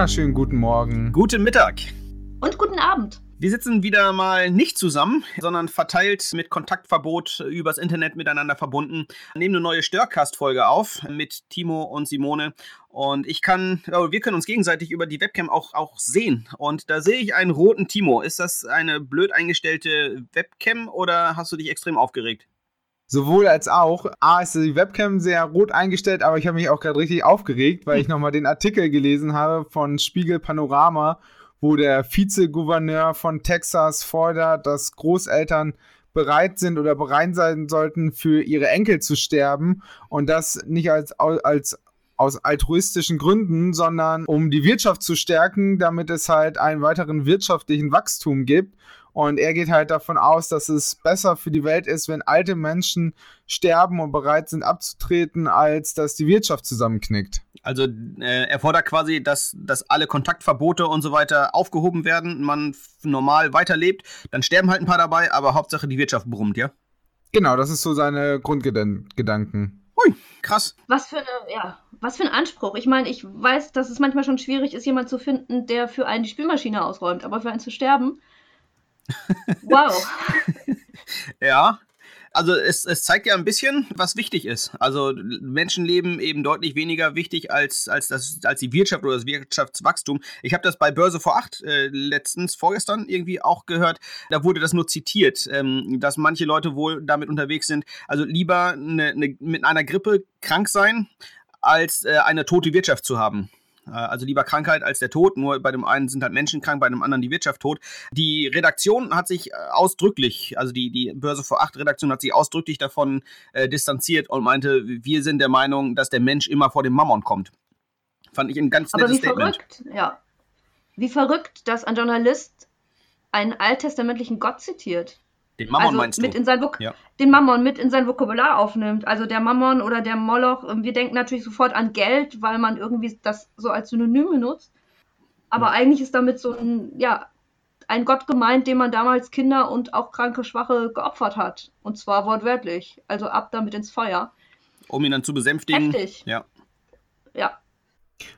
Wunderschönen guten Morgen. Guten Mittag. Und guten Abend. Wir sitzen wieder mal nicht zusammen, sondern verteilt mit Kontaktverbot übers Internet miteinander verbunden. Nehmen eine neue Störcast-Folge auf mit Timo und Simone. Und ich kann, wir können uns gegenseitig über die Webcam auch, auch sehen. Und da sehe ich einen roten Timo. Ist das eine blöd eingestellte Webcam oder hast du dich extrem aufgeregt? Sowohl als auch. A ist die Webcam sehr rot eingestellt, aber ich habe mich auch gerade richtig aufgeregt, weil ich nochmal den Artikel gelesen habe von Spiegel Panorama wo der Vizegouverneur von Texas fordert, dass Großeltern bereit sind oder bereit sein sollten, für ihre Enkel zu sterben und das nicht als, als aus altruistischen Gründen, sondern um die Wirtschaft zu stärken, damit es halt einen weiteren wirtschaftlichen Wachstum gibt. Und er geht halt davon aus, dass es besser für die Welt ist, wenn alte Menschen sterben und bereit sind abzutreten, als dass die Wirtschaft zusammenknickt. Also äh, er fordert quasi, dass, dass alle Kontaktverbote und so weiter aufgehoben werden, man normal weiterlebt, dann sterben halt ein paar dabei, aber Hauptsache die Wirtschaft brummt, ja? Genau, das ist so seine Grundgedanken. Hui, krass. Was für eine, ja, was für ein Anspruch. Ich meine, ich weiß, dass es manchmal schon schwierig ist, jemanden zu finden, der für einen die Spülmaschine ausräumt, aber für einen zu sterben. Wow. ja, also es, es zeigt ja ein bisschen, was wichtig ist. Also Menschenleben eben deutlich weniger wichtig als, als, das, als die Wirtschaft oder das Wirtschaftswachstum. Ich habe das bei Börse vor acht äh, letztens, vorgestern irgendwie auch gehört. Da wurde das nur zitiert, ähm, dass manche Leute wohl damit unterwegs sind. Also lieber ne, ne, mit einer Grippe krank sein, als äh, eine tote Wirtschaft zu haben. Äh, also lieber Krankheit als der Tod. Nur bei dem einen sind halt Menschen krank, bei dem anderen die Wirtschaft tot. Die Redaktion hat sich äh, ausdrücklich, also die, die Börse vor acht Redaktion hat sich ausdrücklich davon äh, distanziert und meinte, wir sind der Meinung, dass der Mensch immer vor dem Mammon kommt. Fand ich ein ganz nettes Aber wie Statement. verrückt, ja. Wie verrückt, dass ein Journalist einen alttestamentlichen Gott zitiert. Den Mammon also meinst mit du? In sein ja. Den Mammon mit in sein Vokabular aufnimmt. Also der Mammon oder der Moloch, ähm, wir denken natürlich sofort an Geld, weil man irgendwie das so als Synonym benutzt. Aber ja. eigentlich ist damit so ein, ja, ein Gott gemeint, den man damals Kinder und auch kranke Schwache geopfert hat. Und zwar wortwörtlich. Also ab damit ins Feuer. Um ihn dann zu besänftigen. Heftig. Ja. Ja.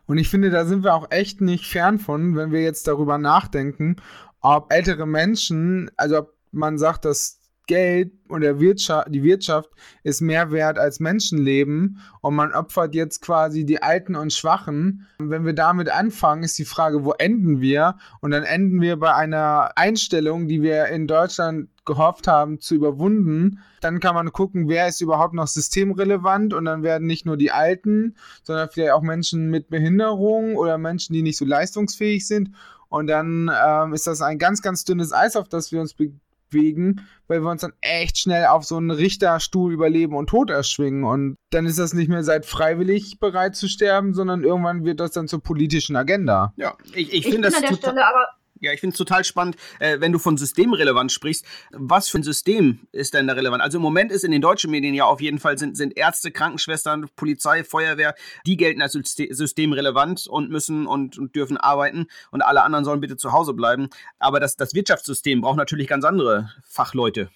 Und ich finde, da sind wir auch echt nicht fern von, wenn wir jetzt darüber nachdenken, ob ältere Menschen, also ob man sagt, dass Geld und der Wirtschaft, die Wirtschaft ist mehr wert als Menschenleben und man opfert jetzt quasi die Alten und Schwachen. Wenn wir damit anfangen, ist die Frage, wo enden wir? Und dann enden wir bei einer Einstellung, die wir in Deutschland gehofft haben zu überwunden. Dann kann man gucken, wer ist überhaupt noch systemrelevant und dann werden nicht nur die Alten, sondern vielleicht auch Menschen mit Behinderung oder Menschen, die nicht so leistungsfähig sind. Und dann ähm, ist das ein ganz, ganz dünnes Eis, auf das wir uns begeben abwägen, weil wir uns dann echt schnell auf so einen Richterstuhl über Leben und Tod erschwingen. Und dann ist das nicht mehr seid freiwillig bereit zu sterben, sondern irgendwann wird das dann zur politischen Agenda. Ja, ich, ich, ich finde das. An der Stelle aber ja, ich finde es total spannend, äh, wenn du von Systemrelevanz sprichst. Was für ein System ist denn da relevant? Also im Moment ist in den deutschen Medien ja auf jeden Fall sind, sind Ärzte, Krankenschwestern, Polizei, Feuerwehr, die gelten als systemrelevant und müssen und, und, dürfen arbeiten und alle anderen sollen bitte zu Hause bleiben. Aber das, das Wirtschaftssystem braucht natürlich ganz andere Fachleute.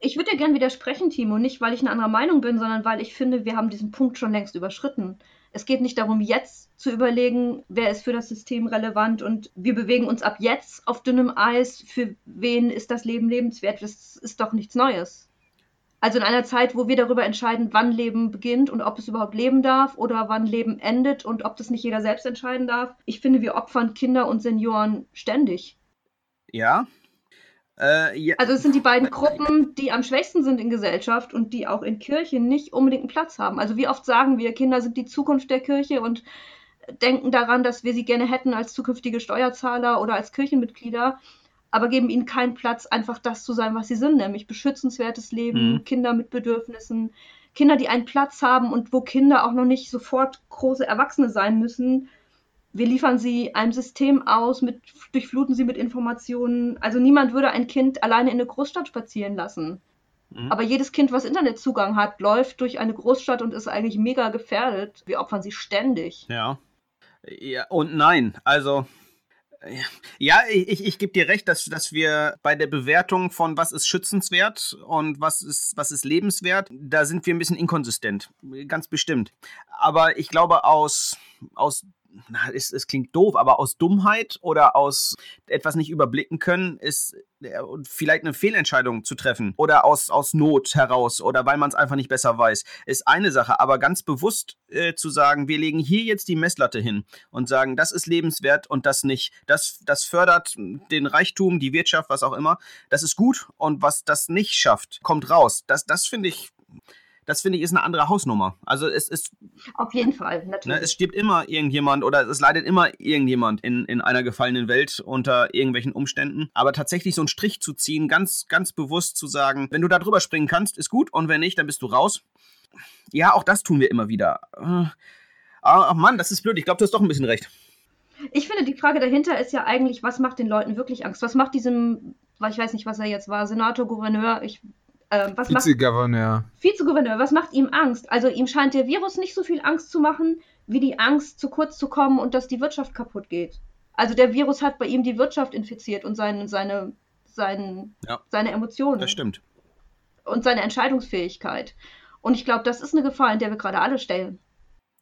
Ich würde dir gerne widersprechen, Timo, nicht weil ich eine andere Meinung bin, sondern weil ich finde, wir haben diesen Punkt schon längst überschritten. Es geht nicht darum, jetzt zu überlegen, wer ist für das System relevant und wir bewegen uns ab jetzt auf dünnem Eis. Für wen ist das Leben lebenswert? Das ist doch nichts Neues. Also in einer Zeit, wo wir darüber entscheiden, wann Leben beginnt und ob es überhaupt leben darf oder wann Leben endet und ob das nicht jeder selbst entscheiden darf. Ich finde, wir opfern Kinder und Senioren ständig. Ja, äh, ja. Also es sind die beiden Gruppen, die am schwächsten sind in Gesellschaft und die auch in Kirchen nicht unbedingt einen Platz haben. Also wie oft sagen wir, Kinder sind die Zukunft der Kirche und denken daran, dass wir sie gerne hätten als zukünftige Steuerzahler oder als Kirchenmitglieder, aber geben ihnen keinen Platz, einfach das zu sein, was sie sind, nämlich beschützenswertes Leben, mhm. Kinder mit Bedürfnissen, Kinder, die einen Platz haben und wo Kinder auch noch nicht sofort große Erwachsene sein müssen, wir liefern sie einem System aus, mit, durchfluten sie mit Informationen. Also niemand würde ein Kind alleine in eine Großstadt spazieren lassen. Mhm. Aber jedes Kind, was Internetzugang hat, läuft durch eine Großstadt und ist eigentlich mega gefährdet. Wir opfern sie ständig. Ja. Ja und nein. Also. Ja, ich, ich gebe dir recht, dass, dass wir bei der Bewertung von was ist schützenswert und was ist, was ist lebenswert, da sind wir ein bisschen inkonsistent. Ganz bestimmt. Aber ich glaube, aus, aus na, es, es klingt doof, aber aus Dummheit oder aus etwas nicht überblicken können, ist äh, vielleicht eine Fehlentscheidung zu treffen oder aus, aus Not heraus oder weil man es einfach nicht besser weiß, ist eine Sache. Aber ganz bewusst äh, zu sagen, wir legen hier jetzt die Messlatte hin und sagen, das ist lebenswert und das nicht. Das, das fördert den Reichtum, die Wirtschaft, was auch immer. Das ist gut und was das nicht schafft, kommt raus. Das, das finde ich das finde ich ist eine andere Hausnummer. Also es ist. Auf jeden Fall, natürlich. Ne, es stirbt immer irgendjemand oder es leidet immer irgendjemand in, in einer gefallenen Welt unter irgendwelchen Umständen. Aber tatsächlich so einen Strich zu ziehen, ganz, ganz bewusst zu sagen, wenn du da drüber springen kannst, ist gut und wenn nicht, dann bist du raus. Ja, auch das tun wir immer wieder. Äh, ach Mann, das ist blöd. Ich glaube, du hast doch ein bisschen recht. Ich finde, die Frage dahinter ist ja eigentlich, was macht den Leuten wirklich Angst? Was macht diesem, ich weiß nicht, was er jetzt war, Senator, Gouverneur, ich ähm, was Vizegouverneur. Vizegouverneur, was macht ihm Angst? Also ihm scheint der Virus nicht so viel Angst zu machen, wie die Angst, zu kurz zu kommen und dass die Wirtschaft kaputt geht. Also der Virus hat bei ihm die Wirtschaft infiziert und seine, seine, seine, ja, seine Emotionen. Das stimmt. Und seine Entscheidungsfähigkeit. Und ich glaube, das ist eine Gefahr, in der wir gerade alle stellen.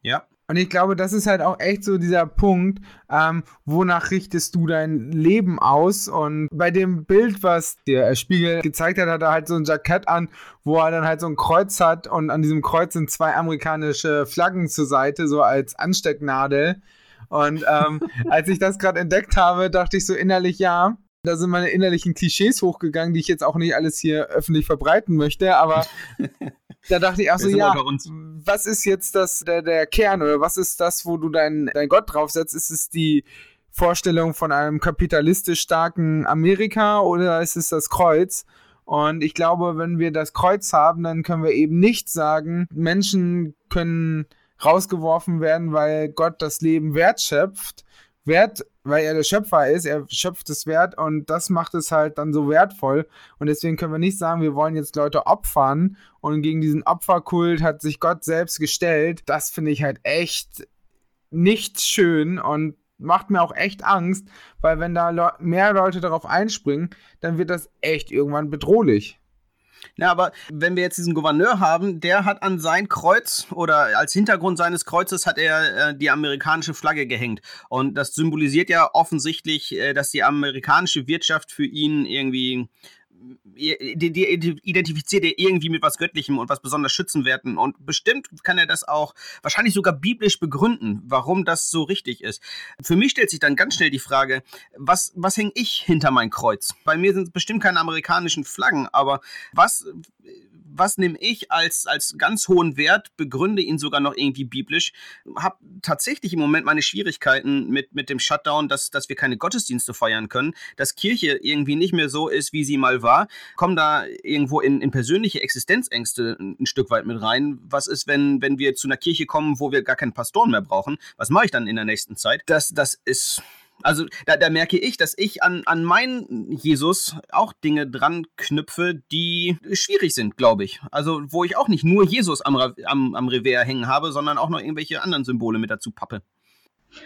Ja, und ich glaube, das ist halt auch echt so dieser Punkt, ähm, wonach richtest du dein Leben aus? Und bei dem Bild, was der Spiegel gezeigt hat, hat er halt so ein Jackett an, wo er dann halt so ein Kreuz hat und an diesem Kreuz sind zwei amerikanische Flaggen zur Seite, so als Anstecknadel. Und ähm, als ich das gerade entdeckt habe, dachte ich so innerlich, ja, da sind meine innerlichen Klischees hochgegangen, die ich jetzt auch nicht alles hier öffentlich verbreiten möchte, aber da dachte ich auch so, ja, was ist jetzt das, der, der Kern oder was ist das, wo du deinen dein Gott draufsetzt? Ist es die Vorstellung von einem kapitalistisch starken Amerika oder ist es das Kreuz? Und ich glaube, wenn wir das Kreuz haben, dann können wir eben nicht sagen, Menschen können rausgeworfen werden, weil Gott das Leben wertschöpft, wert, weil er der Schöpfer ist, er schöpft es wert und das macht es halt dann so wertvoll. Und deswegen können wir nicht sagen, wir wollen jetzt Leute opfern und gegen diesen Opferkult hat sich Gott selbst gestellt. Das finde ich halt echt nicht schön und macht mir auch echt Angst, weil wenn da Le mehr Leute darauf einspringen, dann wird das echt irgendwann bedrohlich. Ja, aber wenn wir jetzt diesen Gouverneur haben, der hat an sein Kreuz oder als Hintergrund seines Kreuzes hat er äh, die amerikanische Flagge gehängt. Und das symbolisiert ja offensichtlich, äh, dass die amerikanische Wirtschaft für ihn irgendwie identifiziert er irgendwie mit was Göttlichem und was besonders Schützenwerten. Und bestimmt kann er das auch wahrscheinlich sogar biblisch begründen, warum das so richtig ist. Für mich stellt sich dann ganz schnell die Frage, was, was hänge ich hinter mein Kreuz? Bei mir sind es bestimmt keine amerikanischen Flaggen, aber was was nehme ich als, als ganz hohen Wert, begründe ihn sogar noch irgendwie biblisch, habe tatsächlich im Moment meine Schwierigkeiten mit, mit dem Shutdown, dass, dass wir keine Gottesdienste feiern können, dass Kirche irgendwie nicht mehr so ist, wie sie mal war, kommen da irgendwo in, in persönliche Existenzängste ein Stück weit mit rein. Was ist, wenn, wenn wir zu einer Kirche kommen, wo wir gar keinen Pastoren mehr brauchen? Was mache ich dann in der nächsten Zeit? Das, das ist also da, da, merke ich, dass ich an, an meinen Jesus auch Dinge dran knüpfe, die schwierig sind, glaube ich. Also wo ich auch nicht nur Jesus am, am, am Revers hängen habe, sondern auch noch irgendwelche anderen Symbole mit dazu pappe.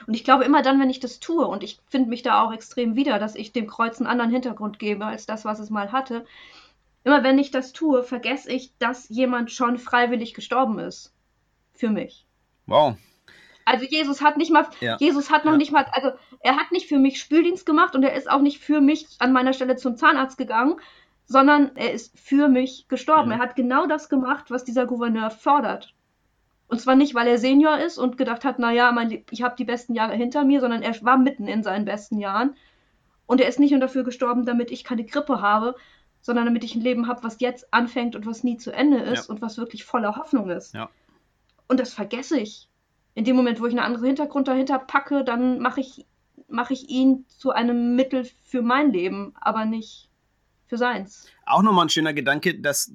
Und ich glaube immer dann, wenn ich das tue, und ich finde mich da auch extrem wieder, dass ich dem Kreuz einen anderen Hintergrund gebe als das, was es mal hatte. Immer wenn ich das tue, vergesse ich, dass jemand schon freiwillig gestorben ist. Für mich. Wow. Also Jesus hat nicht mal, ja. Jesus hat noch ja. nicht mal, also er hat nicht für mich Spüldienst gemacht und er ist auch nicht für mich an meiner Stelle zum Zahnarzt gegangen, sondern er ist für mich gestorben. Ja. Er hat genau das gemacht, was dieser Gouverneur fordert. Und zwar nicht, weil er Senior ist und gedacht hat, naja, mein, ich habe die besten Jahre hinter mir, sondern er war mitten in seinen besten Jahren. Und er ist nicht nur dafür gestorben, damit ich keine Grippe habe, sondern damit ich ein Leben habe, was jetzt anfängt und was nie zu Ende ist und was wirklich voller Hoffnung ist. Und das vergesse ich in dem Moment, wo ich einen anderen Hintergrund dahinter packe, dann mache ich, mach ich ihn zu einem Mittel für mein Leben, aber nicht für seins. Auch nochmal ein schöner Gedanke, dass,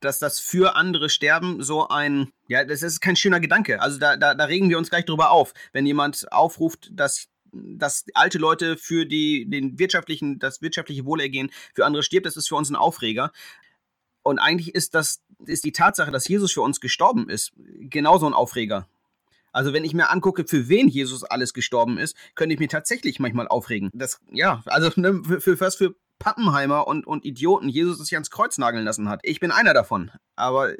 dass das für andere Sterben so ein, ja, das ist kein schöner Gedanke. Also da, da, da regen wir uns gleich drüber auf, wenn jemand aufruft, dass dass alte Leute für die, den wirtschaftlichen, das wirtschaftliche Wohlergehen für andere stirbt, das ist für uns ein Aufreger. Und eigentlich ist das, ist die Tatsache, dass Jesus für uns gestorben ist, genauso ein Aufreger. Also wenn ich mir angucke, für wen Jesus alles gestorben ist, könnte ich mir tatsächlich manchmal aufregen. Das, ja, also ne, für, für was für Pappenheimer und, und Idioten Jesus sich ans Kreuz nageln lassen hat. Ich bin einer davon. Aber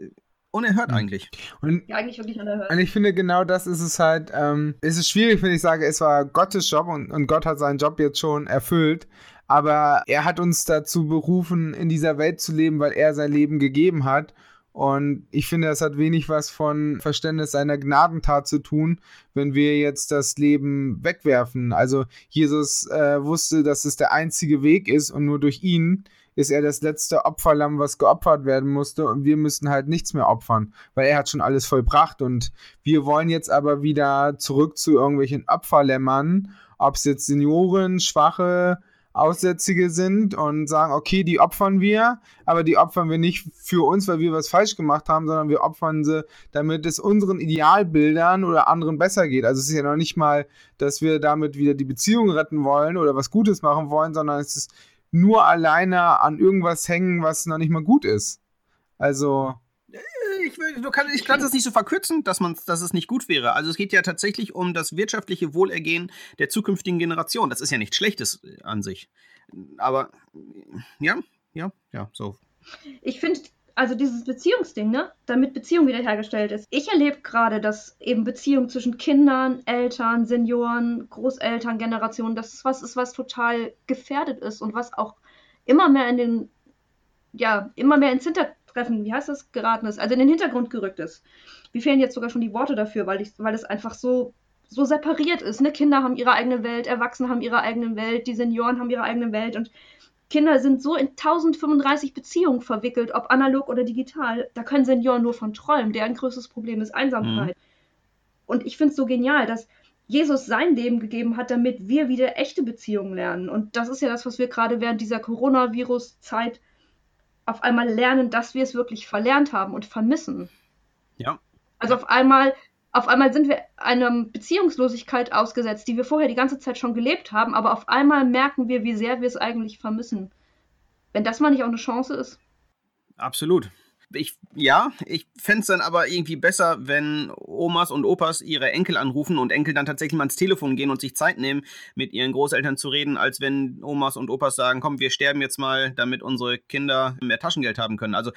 unerhört mhm. eigentlich. Und, ja, eigentlich wirklich unerhört. Und ich finde, genau das ist es halt, ähm, es ist schwierig, wenn ich sage, es war Gottes Job und, und Gott hat seinen Job jetzt schon erfüllt. Aber er hat uns dazu berufen, in dieser Welt zu leben, weil er sein Leben gegeben hat. Und ich finde, das hat wenig was von Verständnis seiner Gnadentat zu tun, wenn wir jetzt das Leben wegwerfen. Also Jesus äh, wusste, dass es der einzige Weg ist und nur durch ihn ist er das letzte Opferlamm, was geopfert werden musste und wir müssen halt nichts mehr opfern, weil er hat schon alles vollbracht und wir wollen jetzt aber wieder zurück zu irgendwelchen Opferlämmern, ob es jetzt Senioren, Schwache, Aussätzige sind und sagen, okay, die opfern wir, aber die opfern wir nicht für uns, weil wir was falsch gemacht haben, sondern wir opfern sie, damit es unseren Idealbildern oder anderen besser geht. Also es ist ja noch nicht mal, dass wir damit wieder die Beziehung retten wollen oder was Gutes machen wollen, sondern es ist nur alleine an irgendwas hängen, was noch nicht mal gut ist. Also ich, will, du kann, ich kann das nicht so verkürzen, dass, man, dass es nicht gut wäre. Also es geht ja tatsächlich um das wirtschaftliche Wohlergehen der zukünftigen Generation. Das ist ja nichts Schlechtes äh, an sich. Aber ja, ja, ja, so. Ich finde, also dieses Beziehungsding, ne, damit Beziehung wiederhergestellt ist. Ich erlebe gerade, dass eben Beziehung zwischen Kindern, Eltern, Senioren, Großeltern, Generationen, das ist was ist, was total gefährdet ist und was auch immer mehr in den, ja, immer mehr ins Hinter Treffen, wie heißt das, geraten ist, also in den Hintergrund gerückt ist. Mir fehlen jetzt sogar schon die Worte dafür, weil, ich, weil es einfach so, so separiert ist. Ne? Kinder haben ihre eigene Welt, Erwachsene haben ihre eigene Welt, die Senioren haben ihre eigene Welt und Kinder sind so in 1035 Beziehungen verwickelt, ob analog oder digital. Da können Senioren nur von träumen. Deren größtes Problem ist Einsamkeit. Mhm. Und ich finde es so genial, dass Jesus sein Leben gegeben hat, damit wir wieder echte Beziehungen lernen. Und das ist ja das, was wir gerade während dieser Coronavirus-Zeit auf einmal lernen, dass wir es wirklich verlernt haben und vermissen. Ja. Also auf einmal, auf einmal sind wir einer Beziehungslosigkeit ausgesetzt, die wir vorher die ganze Zeit schon gelebt haben, aber auf einmal merken wir, wie sehr wir es eigentlich vermissen. Wenn das mal nicht auch eine Chance ist. Absolut. Ich, ja, ich fände es dann aber irgendwie besser, wenn Omas und Opas ihre Enkel anrufen und Enkel dann tatsächlich mal ans Telefon gehen und sich Zeit nehmen, mit ihren Großeltern zu reden, als wenn Omas und Opas sagen, komm, wir sterben jetzt mal, damit unsere Kinder mehr Taschengeld haben können. Also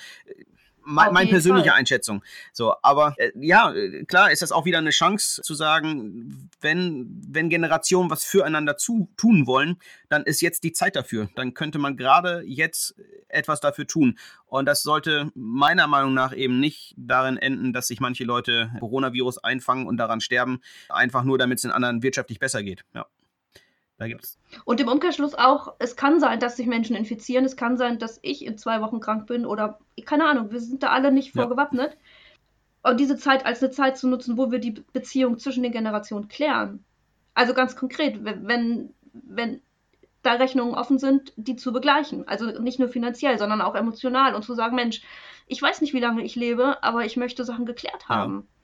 meine mein persönliche Fall. Einschätzung. So, aber äh, ja, klar ist das auch wieder eine Chance zu sagen, wenn, wenn Generationen was füreinander zu, tun wollen, dann ist jetzt die Zeit dafür. Dann könnte man gerade jetzt etwas dafür tun. Und das sollte meiner Meinung nach eben nicht darin enden, dass sich manche Leute Coronavirus einfangen und daran sterben, einfach nur damit es den anderen wirtschaftlich besser geht. Ja. Da gibt's. Und im Umkehrschluss auch, es kann sein, dass sich Menschen infizieren, es kann sein, dass ich in zwei Wochen krank bin oder keine Ahnung, wir sind da alle nicht ja. vorgewappnet. Und diese Zeit als eine Zeit zu nutzen, wo wir die Beziehung zwischen den Generationen klären. Also ganz konkret, wenn, wenn da Rechnungen offen sind, die zu begleichen. Also nicht nur finanziell, sondern auch emotional und zu sagen, Mensch, ich weiß nicht, wie lange ich lebe, aber ich möchte Sachen geklärt haben. Ja.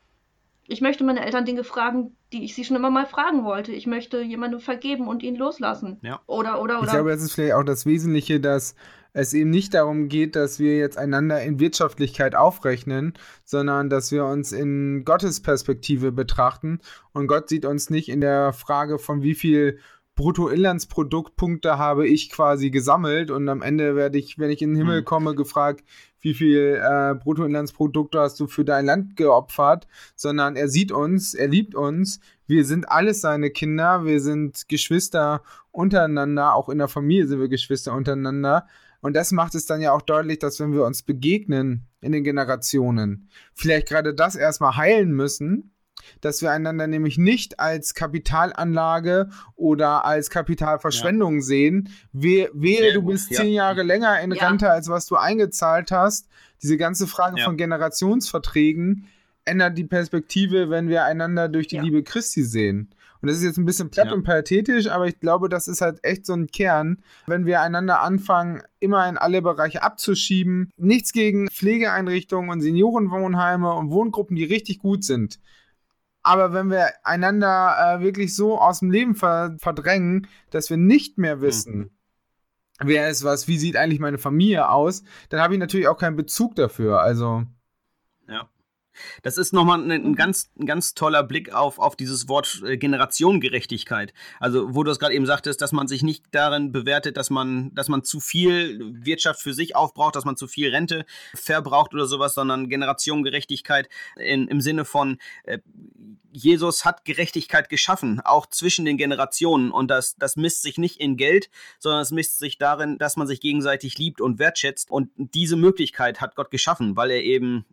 Ich möchte meine Eltern Dinge fragen, die ich sie schon immer mal fragen wollte. Ich möchte jemandem vergeben und ihn loslassen. Ja. Oder, oder, oder. Ich glaube, das ist vielleicht auch das Wesentliche, dass es eben nicht darum geht, dass wir jetzt einander in Wirtschaftlichkeit aufrechnen, sondern dass wir uns in Gottes Perspektive betrachten. Und Gott sieht uns nicht in der Frage von wie viel Bruttoinlandsproduktpunkte habe ich quasi gesammelt und am Ende werde ich, wenn ich in den Himmel mhm. komme, gefragt, wie viel äh, Bruttoinlandsprodukte hast du für dein Land geopfert, sondern er sieht uns, er liebt uns, wir sind alles seine Kinder, wir sind Geschwister untereinander, auch in der Familie sind wir Geschwister untereinander. Und das macht es dann ja auch deutlich, dass wenn wir uns begegnen in den Generationen, vielleicht gerade das erstmal heilen müssen, dass wir einander nämlich nicht als Kapitalanlage oder als Kapitalverschwendung ja. sehen. We wehe, du bist ja. zehn Jahre länger in ja. Rente, als was du eingezahlt hast. Diese ganze Frage von Generationsverträgen ändert die Perspektive, wenn wir einander durch die Liebe Christi sehen. Und das ist jetzt ein bisschen platt und pathetisch, aber ich glaube, das ist halt echt so ein Kern, wenn wir einander anfangen, immer in alle Bereiche abzuschieben. Nichts gegen Pflegeeinrichtungen und Seniorenwohnheime und Wohngruppen, die richtig gut sind. Aber wenn wir einander äh, wirklich so aus dem Leben ver verdrängen, dass wir nicht mehr wissen, mhm. wer ist was, wie sieht eigentlich meine Familie aus, dann habe ich natürlich auch keinen Bezug dafür. Also. Ja. Das ist nochmal ein, ein, ganz, ein ganz toller Blick auf, auf dieses Wort äh, Generationengerechtigkeit. Also, wo du es gerade eben sagtest, dass man sich nicht darin bewertet, dass man, dass man zu viel Wirtschaft für sich aufbraucht, dass man zu viel Rente verbraucht oder sowas, sondern Generationengerechtigkeit in, im Sinne von, äh, Jesus hat Gerechtigkeit geschaffen, auch zwischen den Generationen. Und das, das misst sich nicht in Geld, sondern es misst sich darin, dass man sich gegenseitig liebt und wertschätzt. Und diese Möglichkeit hat Gott geschaffen, weil er eben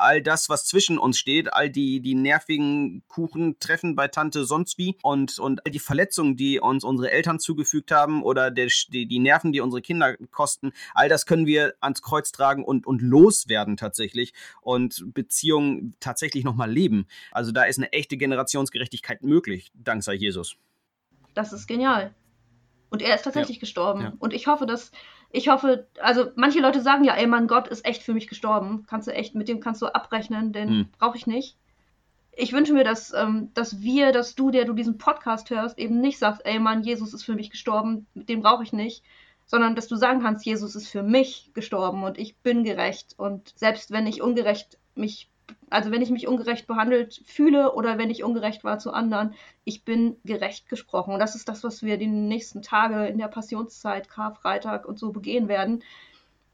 all das, was zwischen uns steht, all die, die nervigen Kuchentreffen bei Tante sonst wie und, und all die Verletzungen, die uns unsere Eltern zugefügt haben oder der, die, die Nerven, die unsere Kinder kosten, all das können wir ans Kreuz tragen und, und loswerden tatsächlich und Beziehungen tatsächlich nochmal leben. Also da ist eine echte Generationsgerechtigkeit möglich, dank sei Jesus. Das ist genial. Und er ist tatsächlich ja. gestorben. Ja. Und ich hoffe, dass ich hoffe, also manche Leute sagen ja, ey, mein Gott ist echt für mich gestorben. Kannst du echt, mit dem kannst du abrechnen, den hm. brauche ich nicht. Ich wünsche mir, dass, ähm, dass wir, dass du, der du diesen Podcast hörst, eben nicht sagst, ey Mann, Jesus ist für mich gestorben, den brauche ich nicht, sondern dass du sagen kannst, Jesus ist für mich gestorben und ich bin gerecht. Und selbst wenn ich ungerecht mich also wenn ich mich ungerecht behandelt fühle oder wenn ich ungerecht war zu anderen, ich bin gerecht gesprochen. Und das ist das, was wir die nächsten Tage in der Passionszeit, Karfreitag und so begehen werden.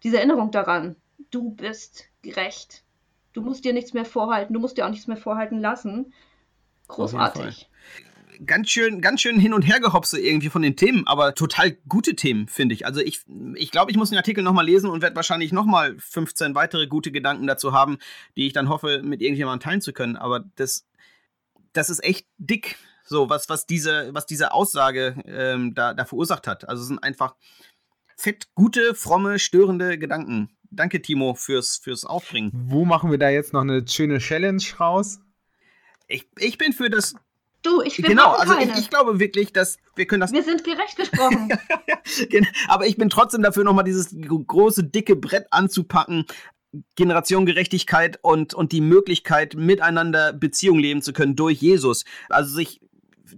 Diese Erinnerung daran, du bist gerecht. Du musst dir nichts mehr vorhalten, du musst dir auch nichts mehr vorhalten lassen. Großartig ganz schön, ganz schön hin und her gehopse irgendwie von den Themen, aber total gute Themen, finde ich. Also ich, ich glaube, ich muss den Artikel nochmal lesen und werde wahrscheinlich nochmal 15 weitere gute Gedanken dazu haben, die ich dann hoffe, mit irgendjemandem teilen zu können. Aber das, das ist echt dick, so was, was diese, was diese Aussage ähm, da, da verursacht hat. Also es sind einfach fett gute, fromme, störende Gedanken. Danke, Timo, fürs, fürs Aufbringen. Wo machen wir da jetzt noch eine schöne Challenge raus? Ich, ich bin für das Du, ich bin Genau, also ich, ich, glaube wirklich, dass wir können das. Wir sind gerecht gesprochen. Aber ich bin trotzdem dafür, nochmal dieses große, dicke Brett anzupacken. Generationengerechtigkeit und, und die Möglichkeit, miteinander Beziehung leben zu können durch Jesus. Also sich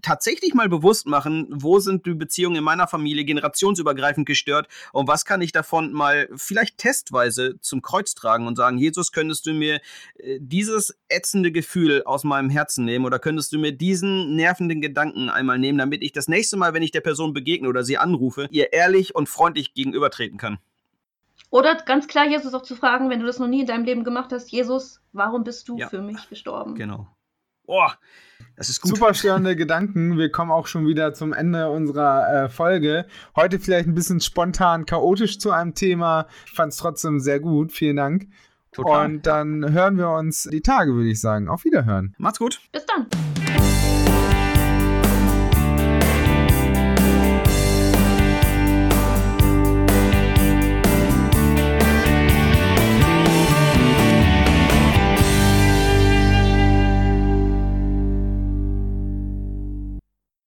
tatsächlich mal bewusst machen, wo sind die Beziehungen in meiner Familie generationsübergreifend gestört und was kann ich davon mal vielleicht testweise zum Kreuz tragen und sagen, Jesus, könntest du mir äh, dieses ätzende Gefühl aus meinem Herzen nehmen oder könntest du mir diesen nervenden Gedanken einmal nehmen, damit ich das nächste Mal, wenn ich der Person begegne oder sie anrufe, ihr ehrlich und freundlich gegenübertreten kann. Oder ganz klar Jesus auch zu fragen, wenn du das noch nie in deinem Leben gemacht hast, Jesus, warum bist du ja. für mich gestorben? Genau. Oh, das ist gut. Super störende Gedanken. Wir kommen auch schon wieder zum Ende unserer äh, Folge. Heute vielleicht ein bisschen spontan, chaotisch zu einem Thema. Ich fand es trotzdem sehr gut. Vielen Dank. Total. Und dann hören wir uns die Tage, würde ich sagen. Auf Wiederhören. Macht's gut. Bis dann.